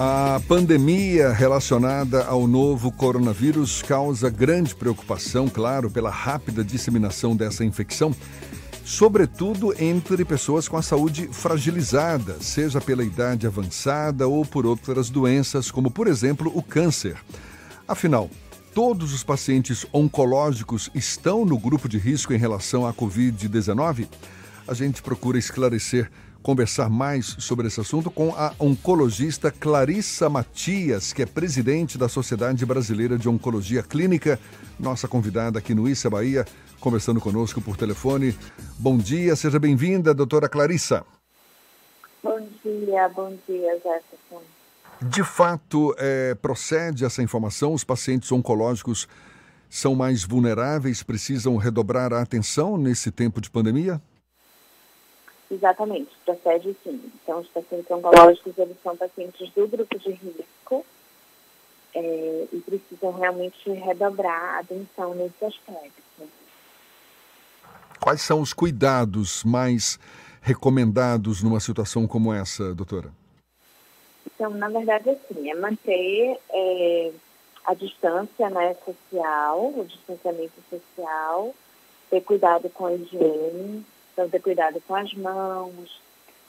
A pandemia relacionada ao novo coronavírus causa grande preocupação, claro, pela rápida disseminação dessa infecção, sobretudo entre pessoas com a saúde fragilizada, seja pela idade avançada ou por outras doenças, como, por exemplo, o câncer. Afinal, todos os pacientes oncológicos estão no grupo de risco em relação à Covid-19? A gente procura esclarecer conversar mais sobre esse assunto com a oncologista Clarissa Matias, que é presidente da Sociedade Brasileira de Oncologia Clínica, nossa convidada aqui no Issa Bahia, conversando conosco por telefone. Bom dia, seja bem-vinda, doutora Clarissa. Bom dia, bom dia, Jefferson. De fato, é, procede essa informação? Os pacientes oncológicos são mais vulneráveis, precisam redobrar a atenção nesse tempo de pandemia? Exatamente, procede sim. Então, os pacientes oncológicos, eles são pacientes do grupo de risco é, e precisam realmente redobrar a atenção nesse aspecto. Quais são os cuidados mais recomendados numa situação como essa, doutora? Então, na verdade, assim, é manter é, a distância né, social, o distanciamento social, ter cuidado com a higiene, então, ter cuidado com as mãos,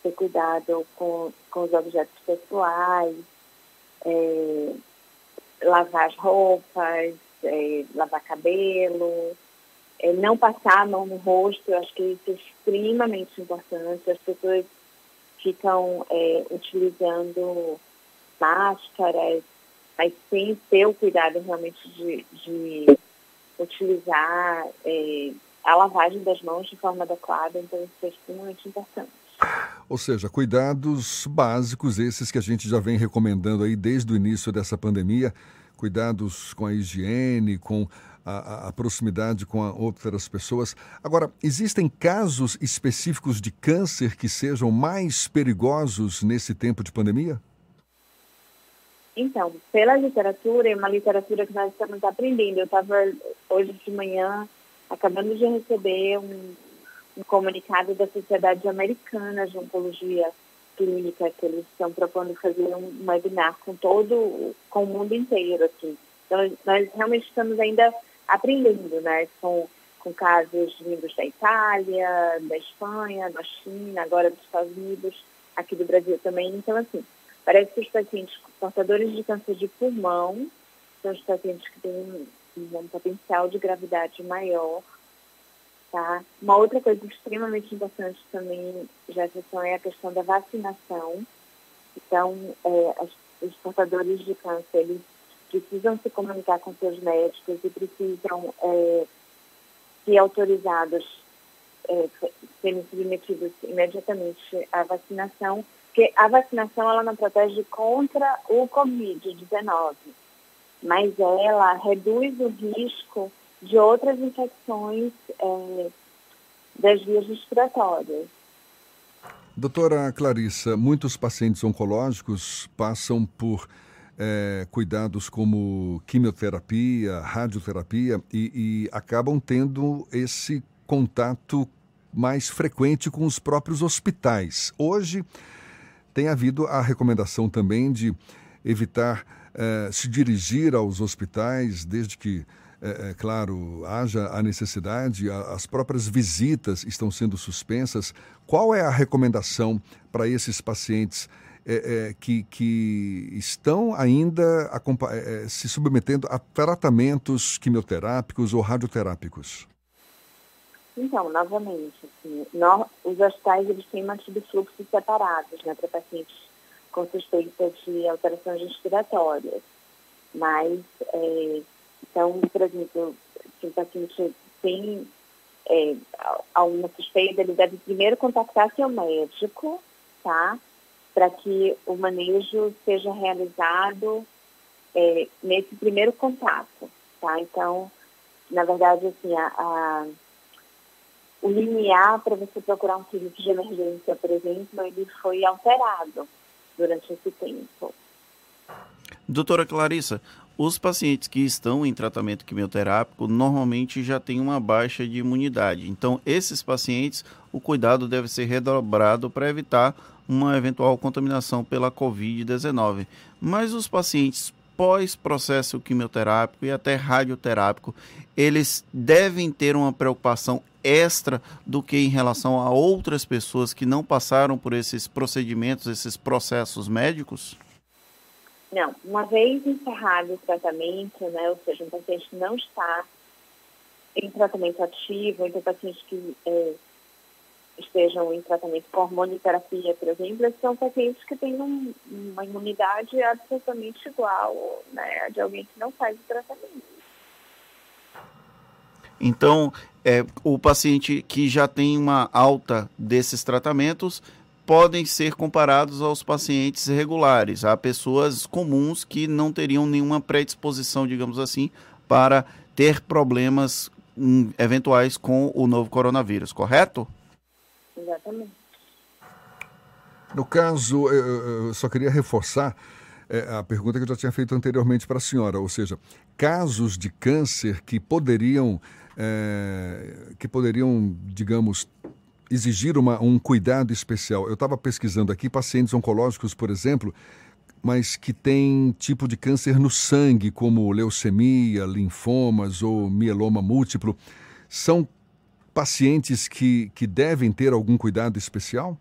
ter cuidado com, com os objetos pessoais, é, lavar as roupas, é, lavar cabelo, é, não passar a mão no rosto, eu acho que isso é extremamente importante. As pessoas ficam é, utilizando máscaras, mas sem ter o cuidado realmente de, de utilizar é, a lavagem das mãos de forma adequada, então isso é extremamente importante. Ou seja, cuidados básicos, esses que a gente já vem recomendando aí desde o início dessa pandemia, cuidados com a higiene, com a, a, proximidade com a outras pessoas. Agora, existem casos específicos de câncer que sejam mais perigosos nesse tempo de pandemia? Então, pela literatura, é uma literatura que nós estamos aprendendo. Eu estava hoje de manhã acabamos de receber um, um comunicado da Sociedade Americana de Oncologia Clínica, que eles estão propondo fazer um webinar com todo, com o mundo inteiro, assim. Então, nós realmente estamos ainda aprendendo, né, com, com casos vindos da Itália, da Espanha, da China, agora dos Estados Unidos, aqui do Brasil também. Então, assim, parece que os pacientes portadores de câncer de pulmão são os pacientes que têm um potencial de gravidade maior, tá? Uma outra coisa extremamente importante também, Jefferson, é a questão da vacinação. Então, é, os portadores de câncer, eles precisam se comunicar com seus médicos e precisam é, ser autorizados, é, serem submetidos imediatamente à vacinação, porque a vacinação ela não protege contra o Covid-19 mas ela reduz o risco de outras infecções é, das vias respiratórias. Doutora Clarissa, muitos pacientes oncológicos passam por é, cuidados como quimioterapia, radioterapia e, e acabam tendo esse contato mais frequente com os próprios hospitais. Hoje tem havido a recomendação também de evitar eh, se dirigir aos hospitais, desde que, é, é, claro, haja a necessidade, a, as próprias visitas estão sendo suspensas. Qual é a recomendação para esses pacientes que, que estão ainda se submetendo a tratamentos quimioterápicos ou radioterápicos? Então, novamente, assim, nós, os hospitais eles têm mantido fluxos separados né, para pacientes com suspeita de alterações respiratórias. Mas, é, então, por exemplo, se o paciente tem é, alguma suspeita, ele deve primeiro contactar seu médico, tá? Para que o manejo seja realizado é, nesse primeiro contato, tá? Então, na verdade, assim, a, a o limiar para você procurar um serviço de emergência, por exemplo, ele foi alterado durante esse tempo. Doutora Clarissa, os pacientes que estão em tratamento quimioterápico normalmente já têm uma baixa de imunidade. Então, esses pacientes, o cuidado deve ser redobrado para evitar uma eventual contaminação pela Covid-19. Mas os pacientes pós-processo quimioterápico e até radioterápico, eles devem ter uma preocupação extra do que em relação a outras pessoas que não passaram por esses procedimentos, esses processos médicos? Não, uma vez encerrado o tratamento, né, ou seja, um paciente não está em tratamento ativo, então pacientes que é, estejam em tratamento com hormonioterapia, por exemplo, são pacientes que têm um, uma imunidade absolutamente igual né, de alguém que não faz o tratamento. Então, é, o paciente que já tem uma alta desses tratamentos podem ser comparados aos pacientes regulares, a pessoas comuns que não teriam nenhuma predisposição, digamos assim, para ter problemas hum, eventuais com o novo coronavírus, correto? Exatamente. No caso, eu só queria reforçar é, a pergunta que eu já tinha feito anteriormente para a senhora, ou seja, casos de câncer que poderiam, é, que poderiam, digamos, exigir uma, um cuidado especial. Eu estava pesquisando aqui pacientes oncológicos, por exemplo, mas que têm tipo de câncer no sangue, como leucemia, linfomas ou mieloma múltiplo. São pacientes que, que devem ter algum cuidado especial?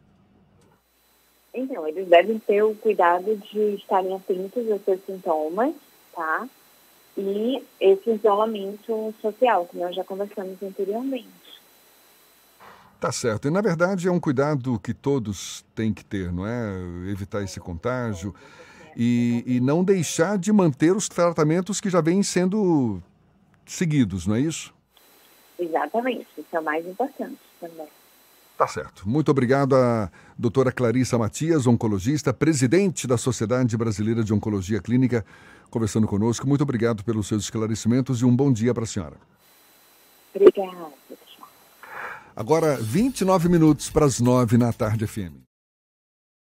Então, eles devem ter o cuidado de estarem atentos aos seus sintomas, tá? E esse isolamento social, que nós já conversamos anteriormente. Tá certo. E na verdade é um cuidado que todos têm que ter, não é? Evitar esse contágio e, e não deixar de manter os tratamentos que já vêm sendo seguidos, não é isso? Exatamente, isso é o mais importante também. Tá certo. Muito obrigado à doutora Clarissa Matias, oncologista, presidente da Sociedade Brasileira de Oncologia Clínica, conversando conosco. Muito obrigado pelos seus esclarecimentos e um bom dia para a senhora. Obrigada. Agora, 29 minutos para as 9 na tarde FM.